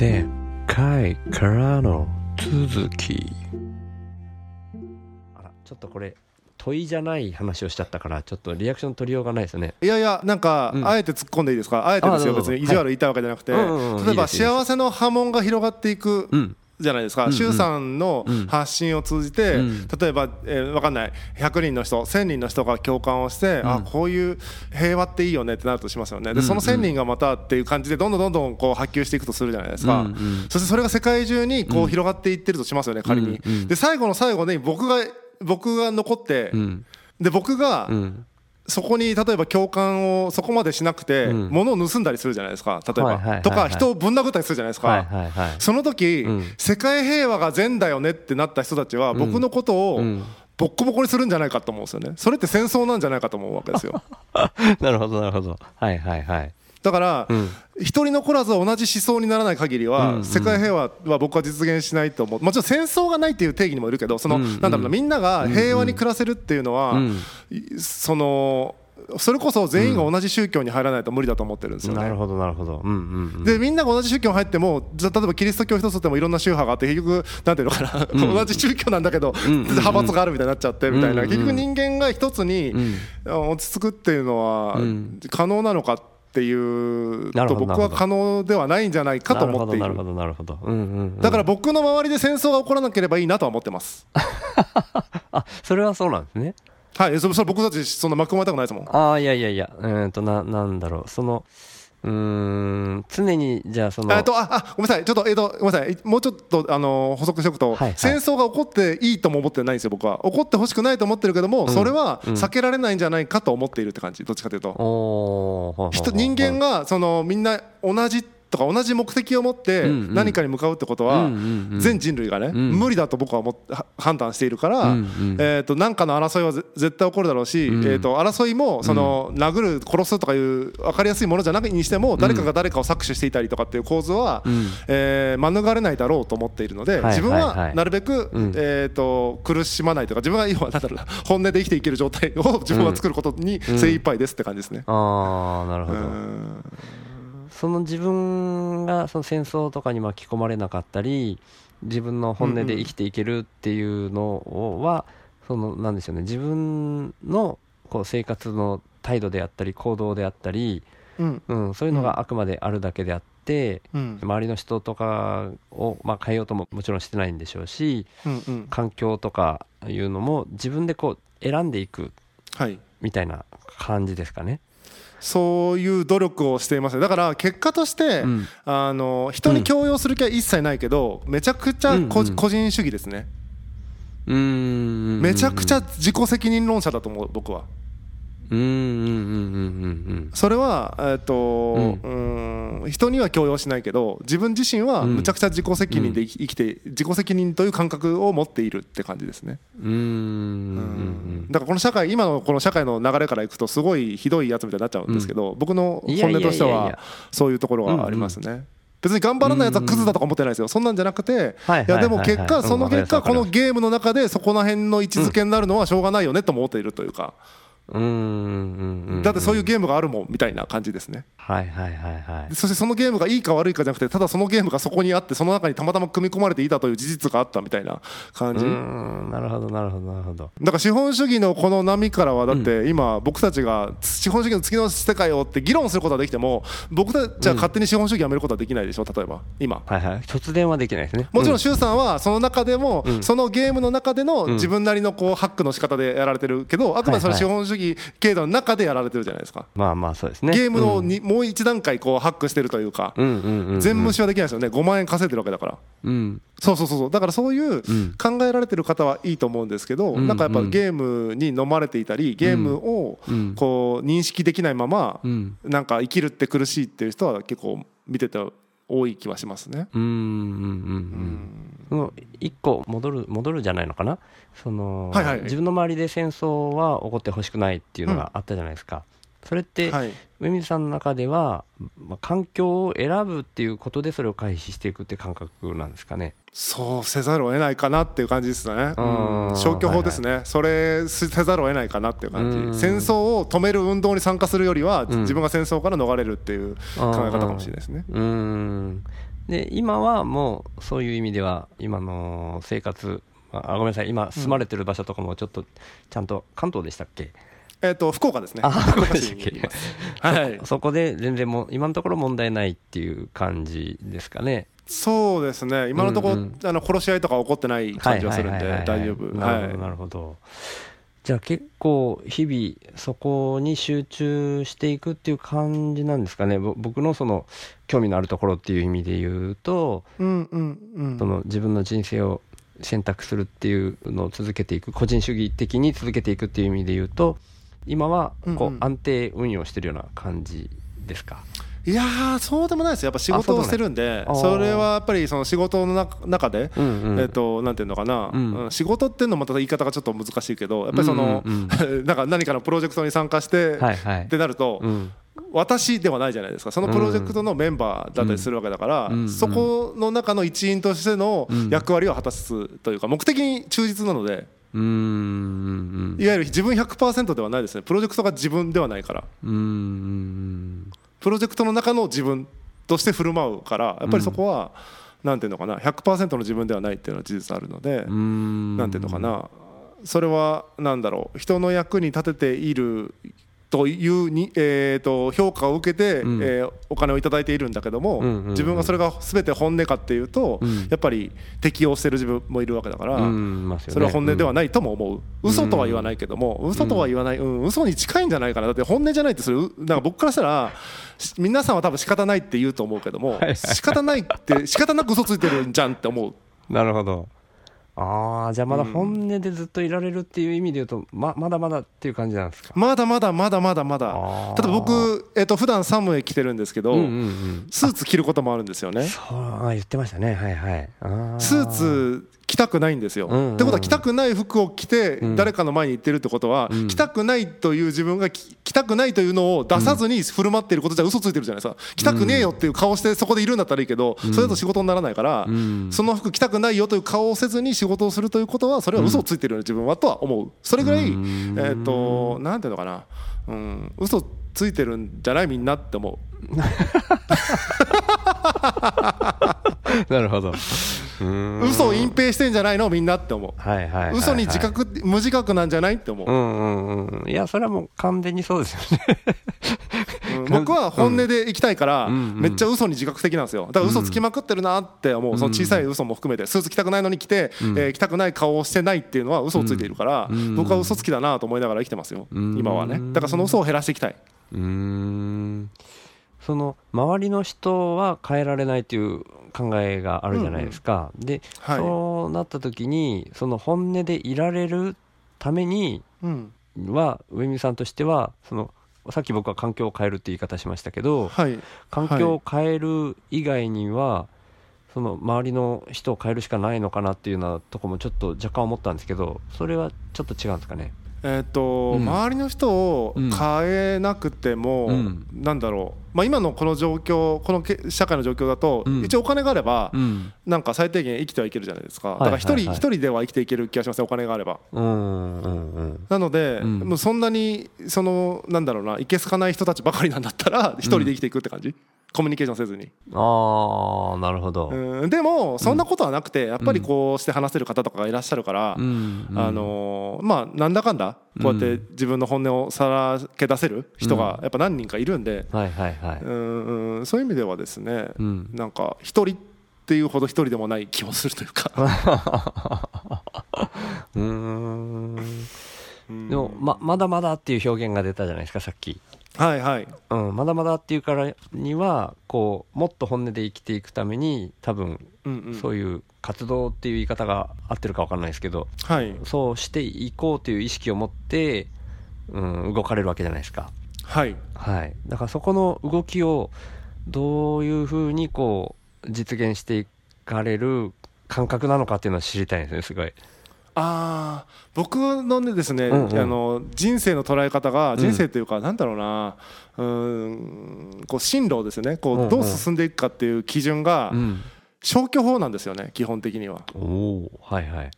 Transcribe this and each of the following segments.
前回からの続き。あらちょっとこれ問いじゃない話をしちゃったからちょっとリアクション取りようがないですね。いやいやなんか、うん。あえて突っ込んでいいですか？あえてですよあどうぞ別に意地悪言いたいわけじゃなくて、はい。うんうんうん。例えばいいですいいです。幸せの波紋が広がっていく。うんじゃないですか、周さんのうん発信を通じて、うん。例えば、えー、分かんない。100人の人1000人の人が共感をして、あこういう平和っていいよねってなるとしますよね。でその1000人がまたっていう感じでどんどんどんどんこう波及していくとするじゃないですか、そしてそれが世界中にこう広がっていってるとしますよね仮に、で最後の最後に僕が僕が残って、うん。で僕が、うんそこに例えば共感をそこまでしなくてうん。物を盗んだりするじゃないですか。例えば、はいはいはいはい。とか人をぶん殴ったりするじゃないですか、はいはいはい。その時、うん。世界平和が善だよねってなった人たちは僕のことをうんボッコボコにするんじゃないかと思うんですよね。それって戦争なんじゃないかと思うわけですよ。なるほどなるほど。はいはいはい。だからうん。一人残らず同じ思想にならない限りはん世界平和は僕は実現しないと思う。もちろん戦争がないっていう定義にもいるけどそのなんだろうなみんなが平和に暮らせるっていうのはうん。そのそれこそ全員が同じ宗教に入らないと無理だと思ってるんですよね。なるほどなるほど。うんうんうん。でみんなが同じ宗教に入ってもじゃあ例えばキリスト教一つでもいろんな宗派があって結局なんていうのかな、同じ宗教なんだけど、んうん派閥があるみたいになっちゃってみたいな、うんうん結局人間が一つにん。落ち着くっていうのはうん。可能なのかっていうと僕は可能ではないんじゃないかと思っている。なるほどだから僕の周りで戦争が起こらなければいいなとは思ってます。あそれはそうなんですねはいそそれ僕たちそんな巻き込まれたくないですもん。ああいやいやいやうーんとななんだろう。そのうーん常にじゃあそのえっとああごめんなさい。ちょっとえっとごめんなさい。もうちょっとあの補足しておくと、はいはい。戦争が起こっていいとも思ってないんですよ僕は。起こってほしくないと思ってるけども、それは避けられないんじゃないかと思っているって感じ。どっちかというと、おー人人間がそのみんな同じとか同じ目的を持って何かに向かうってことは全人類がねん。無理だと僕は判断しているからえーと何かの争いはぜ絶対起こるだろうしえと争いもその殴る殺すとかいう分かりやすいものじゃなくにしても誰かが誰かを搾取していたりとかっていう構図はん。えー免れないだろうと思っているのではい自分はなるべくうん。えーと苦しまないとか自分はなんだろうな本音で生きていける状態を自分は作ることに精一杯ですって感じですね。ああなるほど。うんその自分がその戦争とかに巻き込まれなかったり自分の本音で生きていけるっていうのは、そのなんでしょうね。自分のこう生活の態度であったり行動であったり、うん。うん、そういうのがあくまであるだけであって、うん。周りの人とかを、まあ、変えようとももちろんしてないんでしょうしうんうん。環境とかいうのも自分でこう選んでいくはい。みたいな感じですかね。そういう努力をしています。だから結果として、うん。あの人に強要する気は一切ないけどめちゃくちゃ個,、人主義ですね。うーん。めちゃくちゃ自己責任論者だと思う僕はそれは、えっとうん、人には強要しないけど自分自身はうん。むちゃくちゃ自己責任で生きて自己責任という感覚を持っているって感じですね、うーんうんだからこの社会今のこの社会の流れからいくとすごいひどいやつみたいになっちゃうんですけど、僕の本音としてはそういうところがありますね。別に頑張らないやつはクズだとか思ってないですよ、そんなんじゃなくて、はいいやでも結果、その結果、このゲームの中でそこら辺の位置づけになるのはしょうがないよねと思っているというか、だってそういうゲームがあるもんみたいな感じですね。はいはいはいはい。そしてそのゲームがいいか悪いかじゃなくて、ただそのゲームがそこにあって、その中にたまたま組み込まれていたという事実があったみたいな感じ。なるほどなるほど。なるほど。だから資本主義のこの波からはだって今僕たちが資本主義の次の世界をって議論することはできても僕たちは勝手に資本主義やめることはできないでしょ例えば今はいはい突然はできないですねもちろん周さんはその中でもんそのゲームの中でのん自分なりのこうハックの仕方でやられてるけど。あくまでそれ資本主義経済の中でやられてるじゃないですか。まあまあそうですね。ゲームのにもう一段階こうハックしてるというか。うんうんうんうん。全無視はできないですよね。5万円稼いでるわけだから。うん。そうそうそうだからそういうん。考えられてる方はいいと思うんですけど、うん。なんかやっぱうん。ゲームに飲まれていたりゲームをうん。こう認識できないままうん。なんか生きるって苦しいっていう人は結構見てて多い気はしますね。うんうんうんうんその一個戻る戻るじゃないのかな？その、はいはい。自分の周りで戦争は起こってほしくないっていうのがあったじゃないですか、それって、はい、上水さんの中では、まあ、環境を選ぶっていうことでそれを回避していくって感覚なんですかね。そうせざるを得ないかなっていう感じですね。うん。うん。消去法ですね、それせざるを得ないかなっていう感じ、うん。戦争を止める運動に参加するよりは、うん。自分が戦争から逃れるっていう考え方かもしれないですね。うーん。で今はもうそういう意味では今の生活あごめんなさい。今住まれてる場所とかもちょっとちゃんと関東でしたっけ、えっ、と福岡ですね。あ福岡市にいます。はい。そこで全然もう今のところ問題ないっていう感じですかね。そうですね。今のところ、うんうん。あの殺し合いとか起こってない感じはするんで大丈夫。なるほど、はい。なるほど。じゃあ結構日々そこに集中していくっていう感じなんですかね。ぼ僕のその興味のあるところっていう意味で言うとうんうんうん。その自分の人生を選択するっていうのを続けていく個人主義的に続けていくっていう意味で言うと今はこう安定運用してるような感じですか、いやーそうでもないです。よやっぱ仕事をしてるんであそれはやっぱりその仕事の中中で、えっとなんていうのかな、仕事っていうのもまた言い方がちょっと難しいけどやっぱりその、なんか何かのプロジェクトに参加して、ってなると、うん。私ではないじゃないですか。そのプロジェクトのメンバーだったりするわけだから、うんそこの中の一員としての役割を果たすというか目的に忠実なのでうーんいわゆる自分100%ではないですね。プロジェクトが自分ではないから。うんうんプロジェクトの中の自分として振る舞うからやっぱりそこは、なんていうのかな。100%の自分ではないっていうのは事実あるので、うん。なんていうのかな。それはなんだろう。人の役に立てているというに、えー、と評価を受けて、うん。えーお金をいただいているんだけども、うんうんうん。自分がそれが全て本音かっていうと、うん。やっぱり適応してる自分もいるわけだから、それは本音ではないとも思う、嘘とは言わないけども、嘘とは言わない、うん、嘘に近いんじゃないかな。だって本音じゃないってそれうなんか僕からしたらし皆さんは多分仕方ないって言うと思うけども、仕方ないって仕方なく嘘ついてるんじゃんって思う。なるほどああじゃあまだ本音でずっといられるっていう意味で言うとままだまだっていう感じなんですか？まだまだまだまだまだ。あー。例えば僕、えっと普段サムへ来てるんですけど、スーツ着ることもあるんですよね。そうあ言ってましたね。はいはい。スーツ着たくないんですよ、うんうんうん。ってことは着たくない服を着てうん。誰かの前に行ってるってことは、うん。着たくないという自分が着着たくないというのを出さずに振る舞っていることじゃ嘘ついてるじゃないですか。着たくねえよっていう顔してそこでいるんだったらいいけど、それだと仕事にならないから、うん。その服着たくないよという顔をせずに仕事をするということはそれは嘘をついてるよね自分はとは思う。それぐらい、うん。えっ、となんていうのかな、うん、嘘ついてるんじゃないみんなって思う。なるほど。うーん嘘を隠蔽してんじゃないのみんなって思う。はいはいはいはい。嘘に自覚無自覚なんじゃないって思う。う、んうんうん。いやそれはもう完全にそうですよね。うん。僕は本音で行きたいからめっちゃ嘘に自覚的なんですよ。だから嘘つきまくってるなって思う。その小さい嘘も含めて。スーツ着たくないのに着てえー着たくない顔をしてないっていうのは嘘をついているからうん。僕は嘘つきだなと思いながら生きてますよ。うん。今はね。だからその嘘を減らしていきたい。うーんその周りの人は変えられないという考えがあるじゃないですか、で、はい。そうなった時にその本音でいられるためにうん。は上見さんとしてはそのさっき僕は環境を変えるって言い方しましたけどはい。環境を変える以外には、その周りの人を変えるしかないのかなっていうようなとこもちょっと若干思ったんですけどそれはちょっと違うんですかね？えー、とうん。周りの人を変えなくても、うん。なんだろう、まあ、今のこの状況このけ社会の状況だと、うん。一応お金があれば、うん。なんか最低限生きてはいけるじゃないですか。だいから一人はい。はい一人では生きていける気がしますねお金があれば。うんうんうん。なので、うん。もうそんなにそのなんだろうないけすかない人たちばかりなんだったら一人で生きていくって感じ、コミュニケーションせずに、ああなるほど、うん、でもそんなことはなくてやっぱりこうして話せる方とかがいらっしゃるから、うんうん。あのーまあなんだかんだこうやって自分の本音をさらけ出せる人がやっぱ何人かいるんで、はいはいはい、うんうんそういう意味ではですね、うん。なんか一人っていうほど一人でもない気もするというか、うん。でもままだまだっていう表現が出たじゃないですかさっき、はいはい。うん、まだまだっていうからにはこうもっと本音で生きていくために多分うんうん。そういう活動っていう言い方が合ってるか分かんないですけどはい。そうしていこうという意識を持って、うん、動かれるわけじゃないですか。はい。はい。だからそこの動きをどういうふうにこう実現していかれる感覚なのかっていうのを知りたいんですねすごいああ僕のねですね、うんうん。あの人生の捉え方がん。人生というか、なんだろうなうーんこう進路ですね。こうどう進んでいくかっていう基準がうん。消去法なんですよね基本的には。はいはい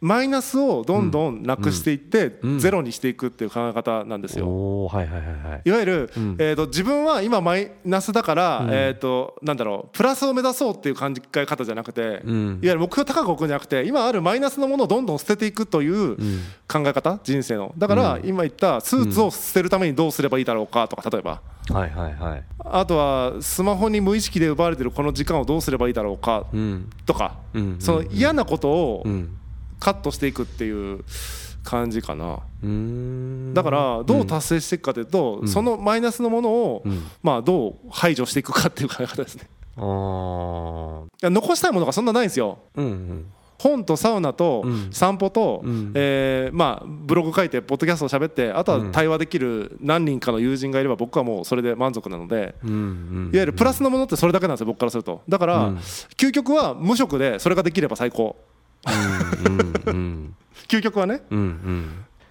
マイナスをどんどんなくしていって、うん。ゼロにしていくっていう考え方なんですよ。いはいはいはい。いわゆる、うん。えー、と自分は今マイナスだから、うん。えー、となんだろうプラスを目指そうっていう考え方じゃなくて、うん。いわゆる目標高く置くんじゃなくて今あるマイナスのものをどんどん捨てていくといううん。考え方人生の。だから、うん。今言ったスーツを捨てるためにどうすればいいだろうかとか例えば。はいはいはいあとはスマホに無意識で奪われてるこの時間をどうすればいいだろうかうん。とか、うん。その嫌なことをうんカットしていくっていう感じかな。だからどう達成していくかというと、ん。そのマイナスのものを、うん。まあ、どう排除していくかっていう考え方ですね。あ残したいものがそんなないんですよ。うんうん。本とサウナとうん。散歩と、うん。えーまあ、ブログ書いてポッドキャストを喋ってあとはうん。対話できる何人かの友人がいれば僕はもうそれで満足なので。うんうん。いわゆるプラスのものってそれだけなんですよ僕からすると。だから、うん。究極は無職でそれができれば最高究極はね、うん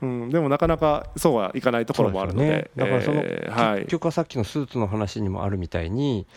うん。うん、でもなかなかそうはいかないところもあるので。だからその、結局はさっきのスーツの話にもあるみたいに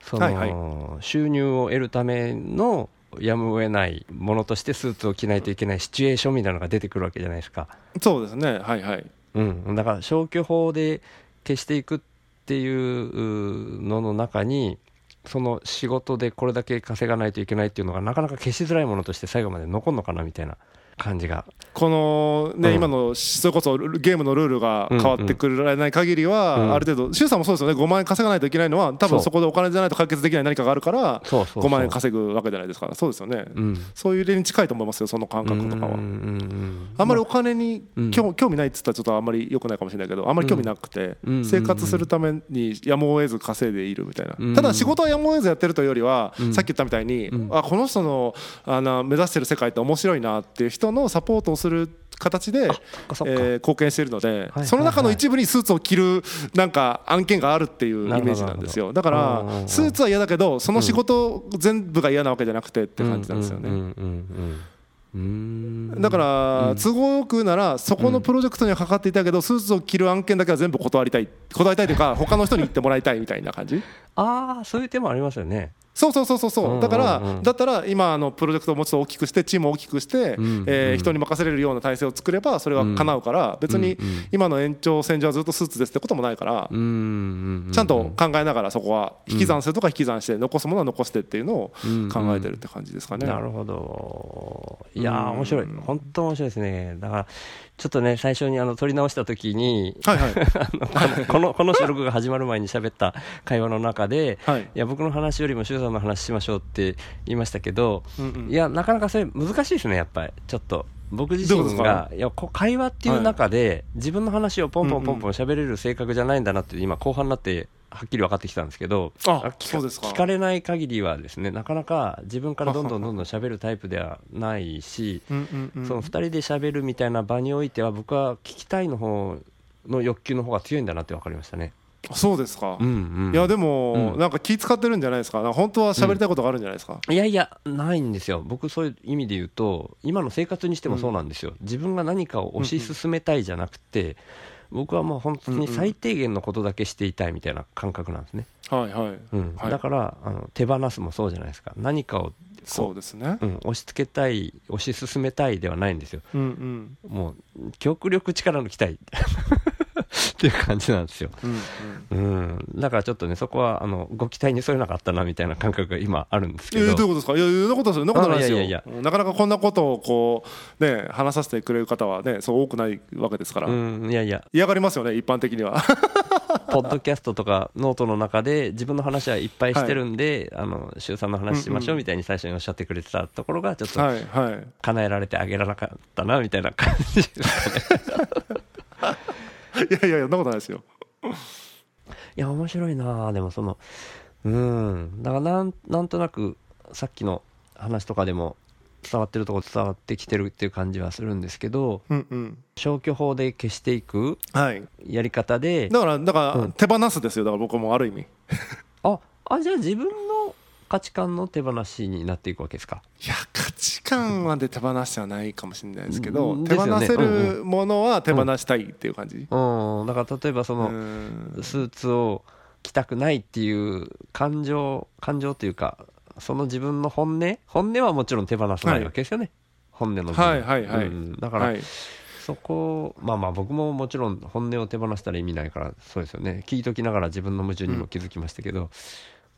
その、はいはい。収入を得るためのやむを得ないものとしてスーツを着ないといけないシチュエーションみたいなのが出てくるわけじゃないですか、そうですね。はいはい。うん、だから消去法で消していくっていうのの中にその仕事でこれだけ稼がないといけないっていうのがなかなか消しづらいものとして最後まで残るのかなみたいな感じが。このね、うん。今のそれこそゲームのルールが変わってくれない限りは、うん。ある程度周さんもそうですよね。5万円稼がないといけないのは多分そこでお金じゃないと解決できない何かがあるからそうそうそう。5万円稼ぐわけじゃないですかそうですよね、うん。そういう例に近いと思いますよその感覚とかは。うんうんうんあんまりお金にうん興興味ないっつったらちょっとあんまり良くないかもしれないけどあんまり興味なくてうん生活するためにやむを得ず稼いでいるみたいうん。なただ仕事はやむを得ずやってるというよりはうん。さっき言ったみたいにうん。あこの人のあの目指してる世界って面白いなっていう人のサポートをする形でえー貢献しているのではいその中の一部にスーツを着るなんか案件があるっていうイメージなんですよ。だからスーツは嫌だけどその仕事全部が嫌なわけじゃなくてって感じなんですよね。だから都合よくならそこのプロジェクトにはかかっていたけどスーツを着る案件だけは全部断りたい断りたいというか他の人に行ってもらいたいみたいな感じああそういう手もありますよねそうそうそうそうそう。だからだったら今あのプロジェクトをもうちょっと大きくしてチームを大きくしてえー人に任せれるような体制を作ればそれが叶うから別に今の延長線上はずっとスーツですってこともないからちゃんと考えながらそこは引き算するとか引き算して残すものは残してっていうのをうん考えてるって感じですかね。なるほど。いや面白い。本当面白いですね。だからちょっとね最初にあの撮り直した時にはいはい。あのこのこの収録が始まる前に喋った会話の中ではい。いや僕の話よりも周さんの話しましょうって言いましたけどうんうん。いやなかなかそれ難しいですねやっぱり。ちょっと僕自身がいや会話っていう中で、自分の話をポンポンポンポン喋れる性格じゃないんだなって今後半になってはっきり分かってきたんですけどあ聞かれない限りはですねなかなか自分からどんどんどんどん喋るタイプではないし、うんうんうん。その2人で喋るみたいな場においては僕は聞きたいの方の欲求の方が強いんだなって分かりましたね。そうですか。うんうん、いやでも、うん。なんか気使ってるんじゃないですか。か本当は喋りたいことがあるんじゃないですか、いやいや、ないんですよ、僕、そういう意味で言うと、今の生活にしてもそうなんですよ、自分が何かを推し進めたいじゃなくて、僕はもう本当に最低限のことだけしていたいみたいな感覚なんですね、はいはい、うん。はい。だからあの手放すもそうじゃないですか、何かをそうですね。うん、押し付けたい、推し進めたいではないんですよ、うんうん。もう極力力抜きたい っていう感じなんですよ。うんうん。うん、だからちょっとね、そこはあのご期待に添えなかったなみたいな感覚が今あるんですけど。えーどういうことですか？いやいやそんなことですよなことないですよ。あいやいやいなかなかこんなことをこうね話させてくれる方はねそう多くないわけですから、うん、いやいや、嫌がりますよね一般的には。ポッドキャストとかノートの中で自分の話はいっぱいしてるんで、あの周さんの話しましょうみたいに最初におっしゃってくれてたところがちょっとはいはい。叶えられてあげられなかったなみたいな感じですかね。いやいやいやそんなことないですよ。いや面白いな。あでもそのうん。だからなんなんとなくさっきの話とかでも伝わってるところ伝わってきてるっていう感じはするんですけどうんうん。消去法で消していくはい。やり方でだからだから、うん。手放すですよ。だから僕もある意味。ああじゃあ自分の価値観の手放しになっていくわけですか？いや価値観まで手放しはないかもしれないですけど、うん手放せるものは手放したいっていう感じ、うん。だから例えばその、うん。スーツを着たくないっていう感情感情というかその自分の本音？本音はもちろん手放さないわけですよね、本音の部分。はいはいはい。うん。だから、はい。そこまあまあ僕ももちろん本音を手放したら意味ないからそうですよね。聞いときながら自分の矛盾にも気づきましたけど、うん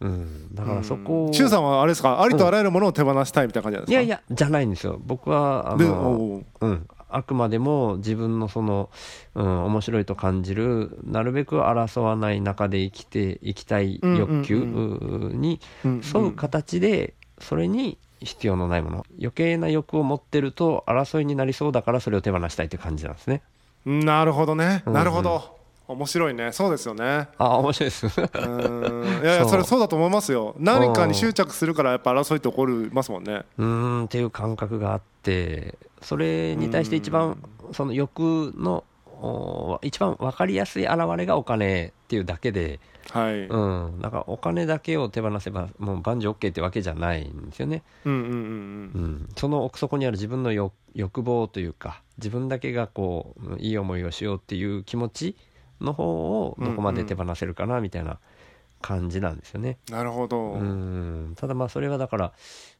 だからそこを周さんはあれですか？ありとあらゆるものを手放したいみたいな感じなんですか？いやいやじゃないんですよ。僕はあでのおう。うん、あくまでも自分のその、うん、面白いと感じるなるべく争わない中で生きていきたい欲求うんうにうん沿う形でそれに必要のないもの。余計な欲を持ってると争いになりそうだからそれを手放したいという感じなんですね。なるほどね、うん。なるほど面白いね。そうですよね。あ面白いです。うーん。いやいやそれそうだと思いますよ。何かに執着するからやっぱ争いって起こりますもんね。うーんっていう感覚があってそれに対して一番その欲のお一番分かりやすい現れがお金っていうだけではい、うん、うん、だからお金だけを手放せばもう万事 OK ってわけじゃないんですよね、うんうんうんうん、その奥底にある自分の欲欲望というか自分だけがこううんいい思いをしようっていう気持ちの方をどこまで手放せるかなみたいな感じなんですよね、なるほど、うん、ただまあそれはだから、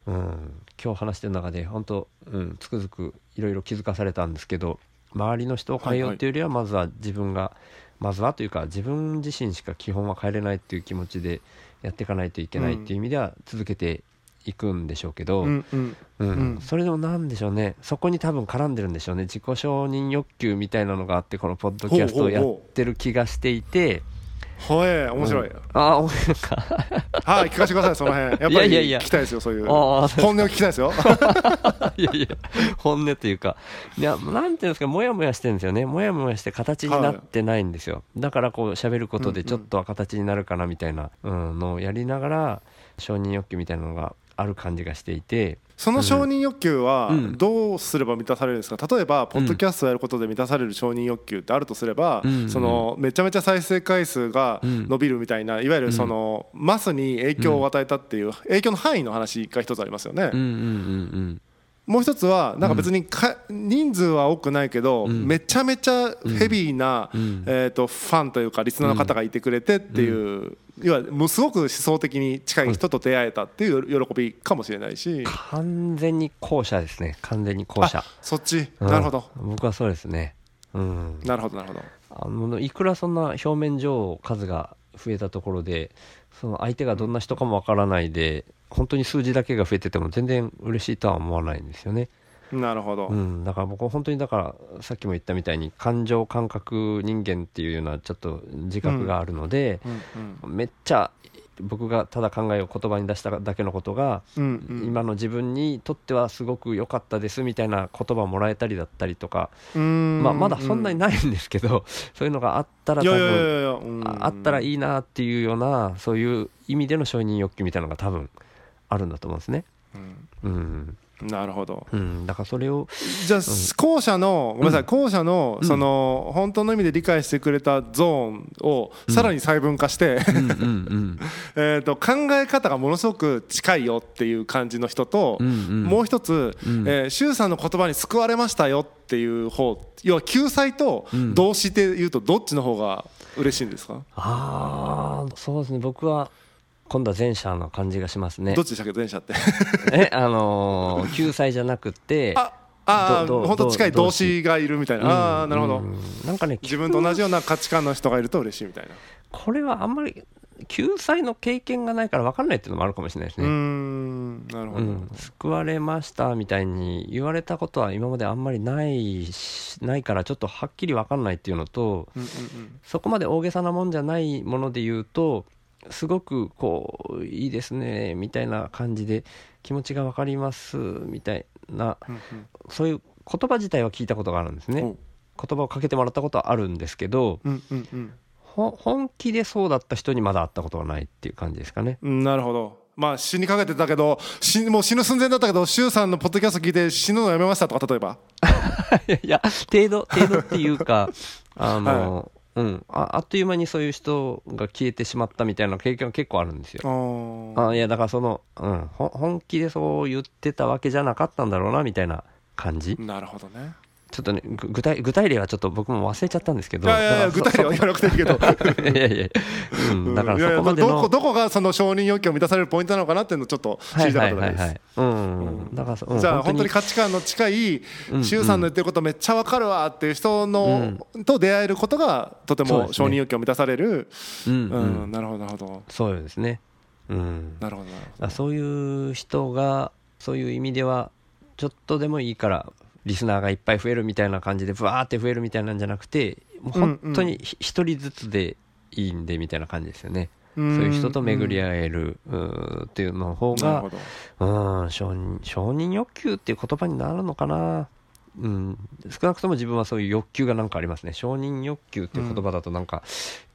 うん、今日話してる中で本当、うん、つくづくいろいろ気づかされたんですけど周りの人を変えようっていうよりはまずは自分が、まずはというか自分自身しか基本は変えれないっていう気持ちでやっていかないといけないっていう意味では続けていくんでしょうけど、ううん。んうん。うん。それでもなんでしょうね。そこに多分絡んでるんでしょうね。自己承認欲求みたいなのがあってこのポッドキャストをやってる気がしていて。はい面白い、うん。あ面白いか。はい聞かせてくださいその辺。やっぱりいやいやいや。聞きたいですよそういう。ああ本音を聞きたいですよ。いやいや、本音というか、いや、なんていうんですか、もやもやしてるんですよね。もやもやして形になってないんですよ。だからこう喋ることでちょっとは形になるかなみたいな、うん、のをやりながら、承認欲求みたいなのがある感じがしていて、その承認欲求はうん。どうすれば満たされるんですか？例えばポッドキャストをやることで満たされる承認欲求ってあるとすれば、うん。そのめちゃめちゃ再生回数がうん。伸びるみたいないわゆるそのマスに影響を与えたっていう影響の範囲の話が一つありますよね。もう一つはなんか別にか人数は多くないけど、んめちゃめちゃヘビーな、うんえー、とファンというかリスナーの方がいてくれてっていう、要はもうすごく思想的に近い人と出会えたっていう喜びかもしれないしうん。、完全に後者ですね。完全に後者あ。そっち、うんなるほど僕はそうですね。うん。なるほどなるほどあのいくらそんな表面上数が増えたところでその相手がどんな人かもわからないで本当に数字だけが増えてても全然嬉しいとは思わないんですよね、なるほど、うん、だから僕は本当にだからさっきも言ったみたいに感情感覚人間っていうようなちょっと自覚があるので、うんめっちゃ僕がただ考えを言葉に出しただけのことが、うんうん。今の自分にとってはすごく良かったですみたいな言葉をもらえたりだったりとか、うん。まあ、まだそんなにないんですけど、そういうのがあったら多分ああったらいいいなっていうようなそういう意味での承認欲求みたいなのが多分あるんだと思うんですね。うん、なるほど。うん、だからそれを、じゃあ後者のごめんなさい後者のうん。その本当の意味で理解してくれたゾーンをさらに細分化してうんうんうん。えーと考え方がものすごく近いよっていう感じの人とうんうん。もう一つうん。えー周さんの言葉に救われましたよっていう方要は救済とうん。動詞でいうとどっちの方が嬉しいんですか？ああそうですね。僕は今度は前者の感じがしますね。どっちでしたっけ？前者って。えあのー救済じゃなくて ああ本当近い動動詞詞がいるみたいうんなああなるほど。うん。なんかね自分と同じような価値観の人がいると嬉しいみたいな。これはあんまり救済の経験がないから分かんないっていうのもあるかもしれないですね。んなるほど。うん、救われましたみたいに言われたことは今まであんまりないしないからちょっとはっきり分かんないっていうのとうんうん。そこまで大げさなもんじゃないもので言うとすごくこういいですねみたいな感じで気持ちが分かりますみたいなうんそういう言葉自体は聞いたことがあるんですね。言葉をかけてもらったことはあるんですけどうんうんうん。ほ本気でそうだった人にまだ会ったことがないっていう感じですかね。うんなるほど。まあ死にかけてたけど死もう死ぬ寸前だったけど周さんのポッドキャスト聞いて死ぬのやめましたとか例えば。いやいや程度程度っていうかあの、うん。ああっという間にそういう人が消えてしまったみたいな経験が結構あるんですよ。あー。あいやだからその、うん、ほ本気でそう言ってたわけじゃなかったんだろうなみたいな感じ。なるほどねちょっとねぐ具体具体例はちょっと僕も忘れちゃったんですけど。いやいやいや具体例は言わなくていいけど。そいやいや、うん、だからまでの。どこどこがその承認欲求を満たされるポイントなのかなっていうのをちょっと知りたかったです、はいはいはい。はいうん、だからそ、うん、じゃあ本当に。価値観の近いうん周さんの言ってることめっちゃわかるわっていう人の、と出会えることがとても承認欲求を満たされる。うんなるほどなるほど。そうですね。うん。なるほどそういう人がそういう意味ではちょっとでもいいからリスナーがいっぱい増えるみたいな感じでブワーって増えるみたいなんじゃなくてもう本当にひ一人ずつでいいんでみたいな感じですよね、どそういう人と巡り合合えるうーっていうの方がうん承認承認欲求っていう言葉になるのかなうん、少なくとも自分はそういう欲求がなんかありますね。承認欲求っていう言葉だとなんか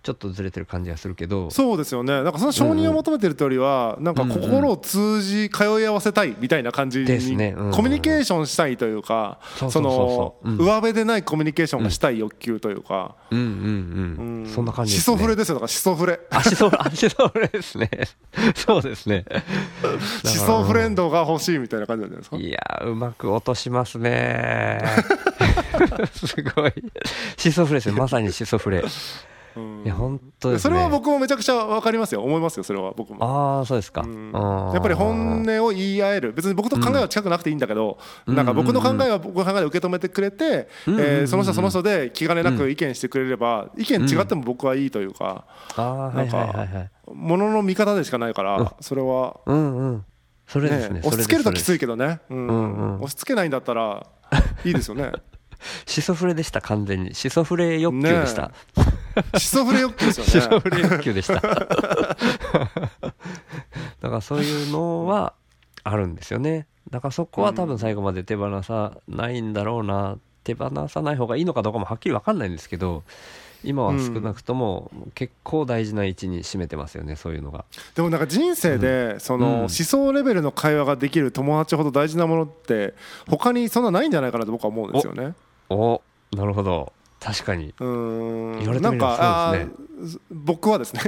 ちょっとずれてる感じがするけど、そうですよね。なんかその承認を求めてるというよりはなんか心を通じ通い合わせたいみたいな感じですね。うん。ミュニケーションしたいというかそうそそうそう。のそううん。上辺でないコミュニケーションがしたい欲求というか。うん。うんうん、うん。そんな感じでシすね。ソフレですよ。だからシソフレ。足そ足それですね。そうですね。シソフレンドが欲しいみたいな感じなんじゃないですか？いやーうまく落としますね すごい。シソフレですねまさにシソフレ。うん。いや本当ですね。それは僕もめちゃくちゃ分かりますよ。思いますよそれは僕も。ああそうですか、うん。やっぱり本音を言い合える。別に僕と考えは近くなくていいんだけど、うん。なんか僕の考えは僕の考えで受け止めてくれて、うん。えーその人はその人で気兼ねなく意見してくれれば、意見違っても僕はいいというか、ああはいはいはいはい。ものの見方でしかないから、それは、うんうん。それですね。ね、押し付けるときついいけどね、うん。うんうん。押し付けないんだったら いいですよね。シソフレでした完全に。シソフレ欲求でした、シソフレ欲求ですシよね。ソフレ欲求でした。だからそういうのはあるんですよね。だからそこは多分最後まで手放さないんだろうな。手放さない方がいいのかどうかもはっきり分かんないんですけど今は少なくとも結構大事な位置に占めてますよねそういうのが。でもなんか人生でそのうん。思想レベルの会話ができる友達ほど大事なものって他にそんなないんじゃないかなと僕は思うんですよね。おなるほど。確かに。うーん。言われてなんみればそうー僕はですね。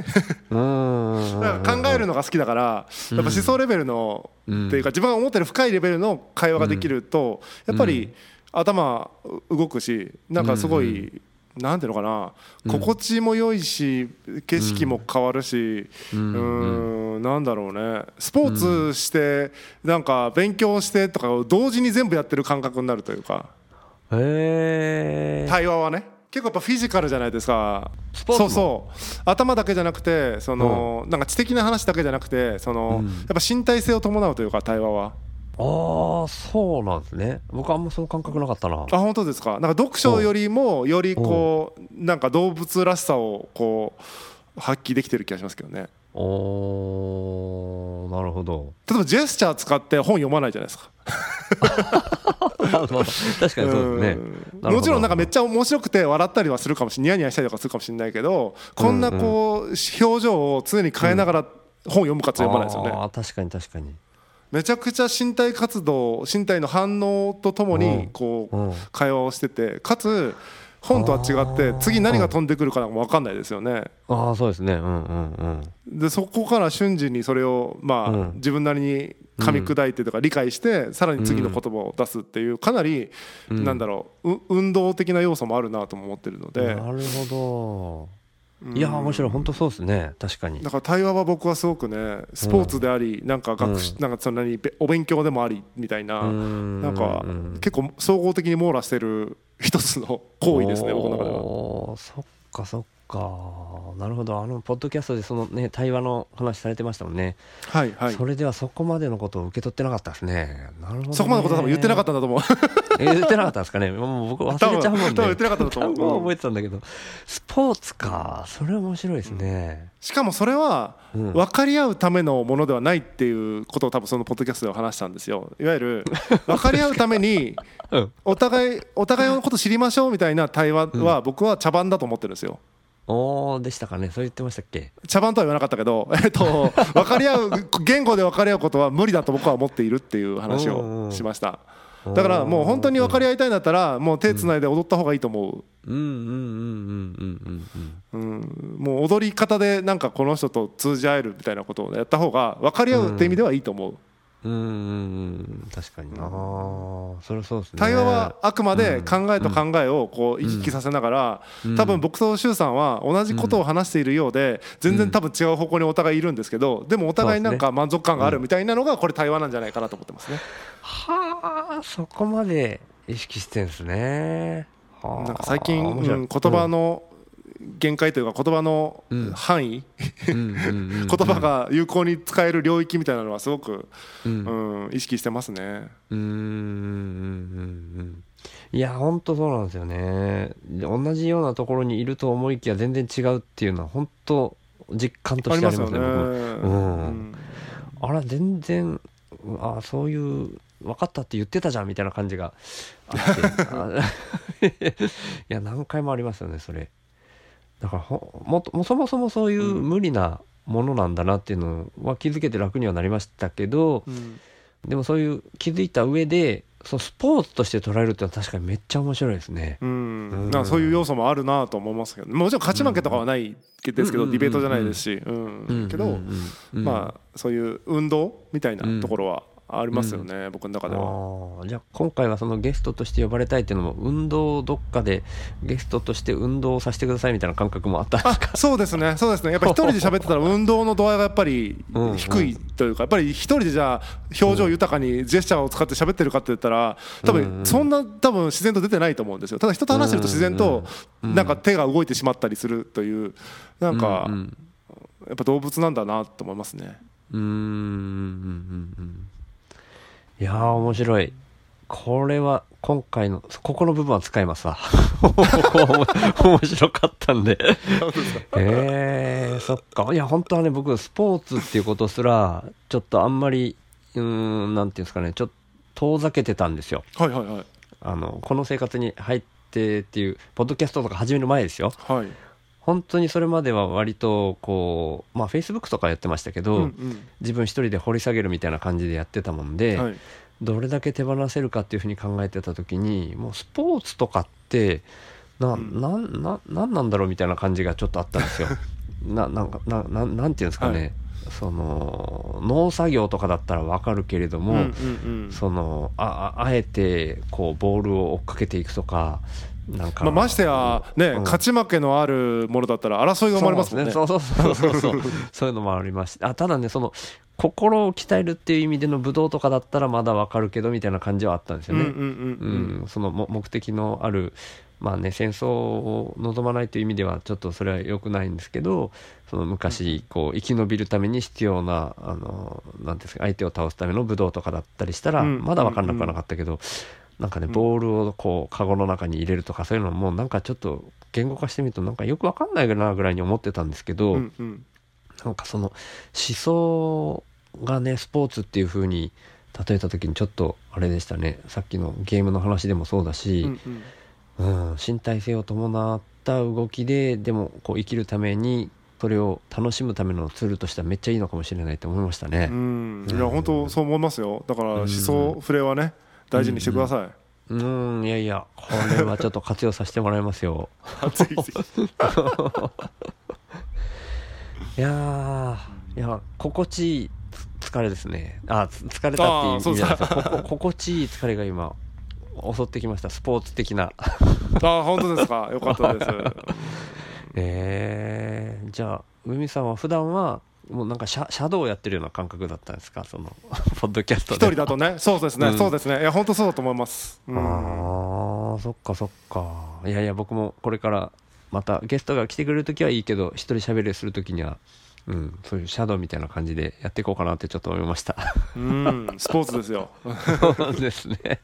うーんだから考えるのが好きだからうん。やっぱ思想レベルのうん。っていうか自分が思ってる深いレベルの会話ができるとやっぱり頭動くしなんかすごいなんていうのかな。うん。心地も良いし景色も変わるしううん。ーん。なんだろうね。スポーツしてなんか勉強してとかを同時に全部やってる感覚になるというか。へえ対話はね。結構やっぱフィジカルじゃないですか。スポーツも？そうそう。頭だけじゃなくてそのなんか知的な話だけじゃなくてそのうん。やっぱ身体性を伴うというか対話はああそうなんですね。僕はあんまその感覚なかったな。あ本当ですか。なんか読書よりもよりこうなんか動物らしさをこう発揮できてる気がしますけどね。おーなるほど。例えばジェスチャー使って本読まないじゃないですか。確かにそうですね。もちろんなんかめっちゃ面白くて笑ったりはするかもしれないニヤニヤしたりとかするかもしれないけどこんなこう表情を常に変えながら本読むかつ読まないですよね。あー確かに確かにめちゃくちゃ身体活動身体の反応とともにこう会話をしててかつ本とは違って次何が飛んでくるかも分かんないですよね。ああそうですね。うんうんうん。でそこから瞬時にそれをまあうん。自分なりに噛み砕いてとか理解してさらに次の言葉を出すっていうかなりうん。なんだろうう運動的な要素もあるなとも思ってるので。なるほうんどいや面白い。本当そうですね。確かに。だから対話は僕はすごくねスポーツでありなんか学習うなんかそんなにべお勉強でもありみたいな。ななんか結構総合的に網羅してる一つの行為ですね僕の中では。そっかそっか。なるほど。あのポッドキャストでそのね対話の話されてましたもんね、はいはい。それではそこまでのことを受け取ってなかったですね。なるほど、ね、そこまでのことは多分言ってなかっったんだと思う。た言ってなかったんですかね。もう僕忘れちゃうもんね多分言ってなかったと思う。単語は覚えてたんだけど。スポーツか。それは面白いですね、しかもそれはうん。分かり合うためのものではないっていうことを多分そのポッドキャストでは話したんですよ。いわゆる 分かり合うためにうん。お互いお互いのこと知りましょうみたいな対話は僕は茶番だと思ってるんですよおーでしたかね。そう言ってましたっけ？茶番とは言わなかったけど、えっと、分かり合う言語で分かり合うことは無理だと僕は思っているっていう話をしました。だからもう本当に分かり合いたいんだったらもう手つないで踊った方がいいと思う。んうんうんうんうんうんう、うん、もう踊り方でなんかこの人と通じ合えるみたいなことをやった方が分かり合うって意味ではいいと思う、ううんうんうん確かにな、それそうですね。対話はあくまで考えと考えをこう行き来させながら、多分僕と周さんは同じことを話しているようで全然多分違う方向にお互いいるんですけどでもお互いなんか満足感があるみたいなのがこれ対話なんじゃないかなと思ってますね。はあそこまで意識してんですね。はあなんか最近、うん、言葉の限界というか言葉のうん。範囲、言葉が有効に使える領域みたいなのはすごく、うん。うん、意識してますね。うーんいや本当そうなんですよね。で同じようなところにいると思いきや全然違うっていうのは本当実感としてありますね僕も。うんうん。あら全然あそういう分かったって言ってたじゃんみたいな感じがあって。あ いや何回もありますよねそれだからほももうそもそもそういう無理なものなんだなっていうのは気づけて楽にはなりましたけど、うん。でもそういう気づいた上でそのスポーツとして捉えるってのは確かにめっちゃ面白いですね。うん。うん。なんかそういう要素もあるなと思いますけどもちろん勝ち負けとかはないですけど、うん。ディベートじゃないですし、うん。けど、まあそういう運動みたいなところはありますよね、僕の中では。じゃあ今回はそのゲストとして呼ばれたいっていうのも運動をどっかでゲストとして運動をさせてくださいみたいな感覚もあったんですか？あそうですね。そうですね。やっぱ一人で喋ってたら 運動の度合いがやっぱりうん低いというかやっぱり一人でじゃあ表情豊かにジェスチャーを使って喋ってるかって言ったら多分そんな多分自然と出てないと思うんですよ。ただ人と話してると自然となんか手が動いてしまったりするというなんかうんうん。やっぱ動物なんだなと思いますね。うーんうんうんうんうんいやー面白い。これは今回のここの部分は使いますわ。面白かったんで。えー、そっか。いや本当はね僕スポーツっていうことすらちょっとあんまりうーんなんていうんですかねちょっと遠ざけてたんですよ。はいはいはい。あのこの生活に入ってっていうポッドキャストとか始める前ですよ。はい本当にそれまでは割とこうまあフェイスブックとかやってましたけど、うんうん。自分一人で掘り下げるみたいな感じでやってたもんで、はい。どれだけ手放せるかっていうふうに考えてた時にもうスポーツとかってな,、うん。ん、なんななんなんだろうみたいな感じがちょっとあったんですよ。ななんかなななんていうんですかね、はい。その農作業とかだったらわかるけれども、うんうんうん。そのあああえてこうボールを追っかけていくとかなんか、まあ、ましてやね、うん。勝ち負けのあるものだったら争いが生まれますもんね。そうそうそうそう。そう そういうのもありまして。あただねその心を鍛えるっていう意味での武道とかだったらまだわかるけどみたいな感じはあったんですよね。そのも目的のあるまあね戦争を望まないという意味ではちょっとそれは良くないんですけどその昔こう生き延びるために必要なあのなんですか相手を倒すための武道とかだったりしたらうん。まだ分かんなくはなかったけど、なんかねボールをこうカゴの中に入れるとかそういうのもなんかちょっと言語化してみるとなんかよく分かんないなぐらいに思ってたんですけど、うんうん。なんかその思想がねスポーツっていう風に例えた時にちょっとあれでしたね。さっきのゲームの話でもそうだし、うんうんうん、身体性を伴った動きででもこう生きるためにそれを楽しむためのツールとしてはめっちゃいいのかもしれないと思いましたね。うん。いや本当そう思いますよ。だから思想触れはね大事にしてください、うん、いやいやこれはちょっと活用させてもらいますよ。いやーいや心地いいつ疲れですね。あつ疲れたっていう意味じゃないで心地いい疲れが今襲ってきました。スポーツ的な。あ本当ですか？よかったです。えー、じゃあ海さんは普段はもうなんかシャシャドウやってるような感覚だったんですか？その ポッドキャスト一で人だとね。そうですね、うん。そうですね。いや本当そうだと思います、うん。ああそっかそっか。いやいや僕もこれからまたゲストが来てくれる時はいいけど一人喋りする時にはうん、そういうシャドウみたいな感じでやっていこうかなってちょっと思いました。うん。スポーツですよ。そうですね。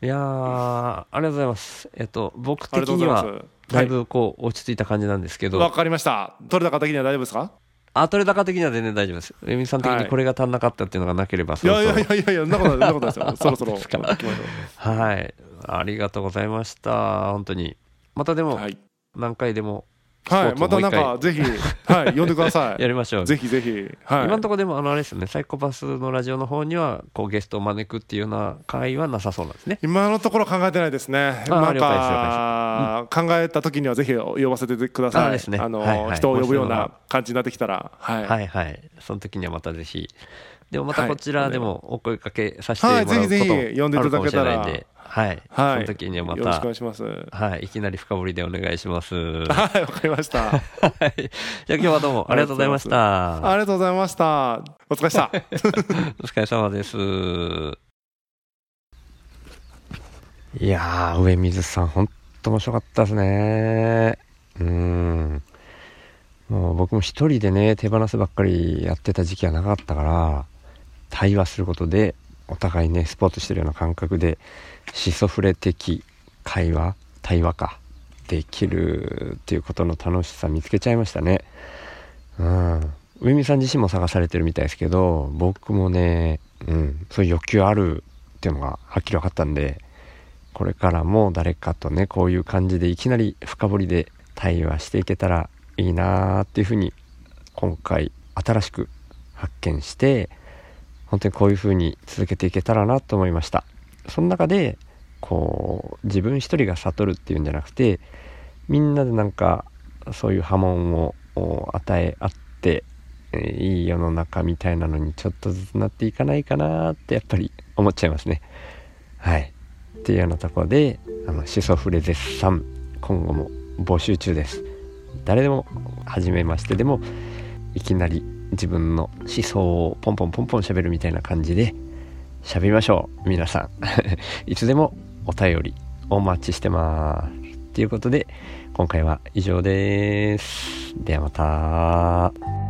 いやーありがとうございます。えっと僕的にはだいぶこう落ち着いた感じなんですけど、わかりました。取れた方的には大丈夫ですか？あ取れ高的には全然大丈夫です。エミさん的はい。にこれが足んなかったっていうのがなければそいやいろそろ。やいやいやいやいそんなことない ですよそろそろはい。ありがとうございました。本当に。またでもうはい。何回でもはいまたなんかぜひはい呼んでください。やりましょう。ぜひぜひ、はい、今のところでもあのあれですよね。サイコパスのラジオの方にはこうゲストを招くっていうような会はなさそうなんですね。今のところ考えてないですね。なんか、考えた時にはぜひ呼ばせてください。あ、ね、あの、はいはい、人を呼ぶような感じになってきたら、はい、はいはい。その時にはまたぜひ。でもまたこちらでもお声かけさせてもらうことあるかもしれないんで、はい、はい、その時にはまた。よろしくお願いします。はい、いきなり深掘りでお願いします。はいわかりました。はい。じゃあ今日はどうもありがとうございました。ありがとうございました。お疲れした。お疲れ様です。いや上水さん本当面白かったですね。うん。もう僕も一人でね手放すばっかりやってた時期はなかったから対話することでお互いねスポーツしてるような感覚でシソフレ的会話対話かできるっていうことの楽しさ見つけちゃいましたね。うん。上見さん自身も探されてるみたいですけど僕もねうんそういう欲求あるっていうのがはっきり分かったんでこれからも誰かとねこういう感じでいきなり深掘りで対話していけたらいいなーっていうふうに今回新しく発見して本当にこういうふうに続けていけたらなと思いました。その中でこう自分一人が悟るっていうんじゃなくてみんなでなんかそういう波紋を与え合って、いい世の中みたいなのにちょっとずつなっていかないかなってやっぱり思っちゃいますね。はい。っていうようなとこであのシソフレ絶賛今後も募集中です。誰でも初めましてでもいきなり自分の思想をポンポンポンポン喋るみたいな感じで喋りましょう皆さん。いつでもお便りお待ちしてます。ということで今回は以上です。ではまた。